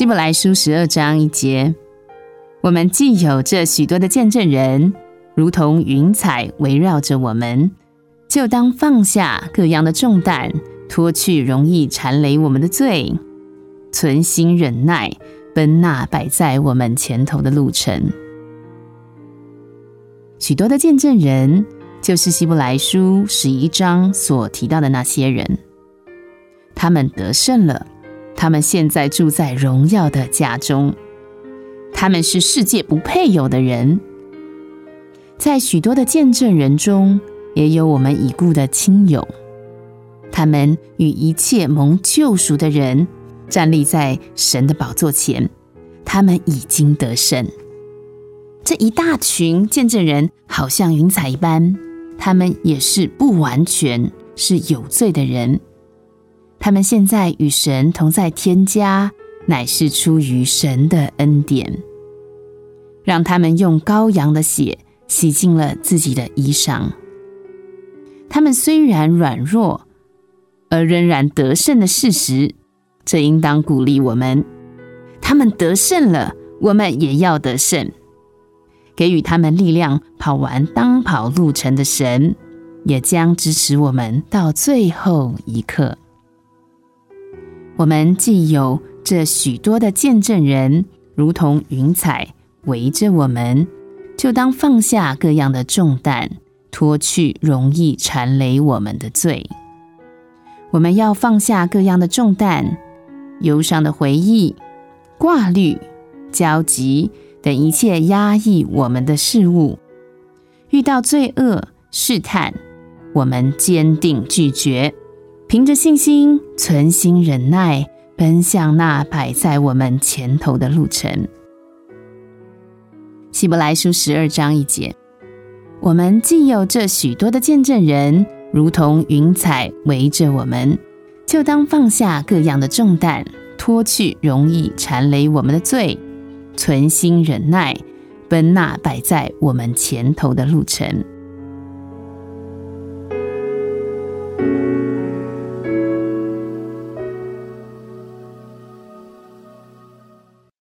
希伯来书十二章一节，我们既有这许多的见证人，如同云彩围绕着我们，就当放下各样的重担，脱去容易缠累我们的罪，存心忍耐，奔那摆在我们前头的路程。许多的见证人，就是希伯来书十一章所提到的那些人，他们得胜了。他们现在住在荣耀的家中，他们是世界不配有的人。在许多的见证人中，也有我们已故的亲友，他们与一切蒙救赎的人站立在神的宝座前，他们已经得胜。这一大群见证人好像云彩一般，他们也是不完全是有罪的人。他们现在与神同在天家，乃是出于神的恩典，让他们用羔羊的血洗净了自己的衣裳。他们虽然软弱，而仍然得胜的事实，这应当鼓励我们。他们得胜了，我们也要得胜。给予他们力量跑完当跑路程的神，也将支持我们到最后一刻。我们既有这许多的见证人，如同云彩围着我们，就当放下各样的重担，脱去容易缠累我们的罪。我们要放下各样的重担、忧伤的回忆、挂虑、焦急等一切压抑我们的事物。遇到罪恶试探，我们坚定拒绝。凭着信心，存心忍耐，奔向那摆在我们前头的路程。希伯来书十二章一节，我们既有这许多的见证人，如同云彩围着我们，就当放下各样的重担，脱去容易缠累我们的罪，存心忍耐，奔那摆在我们前头的路程。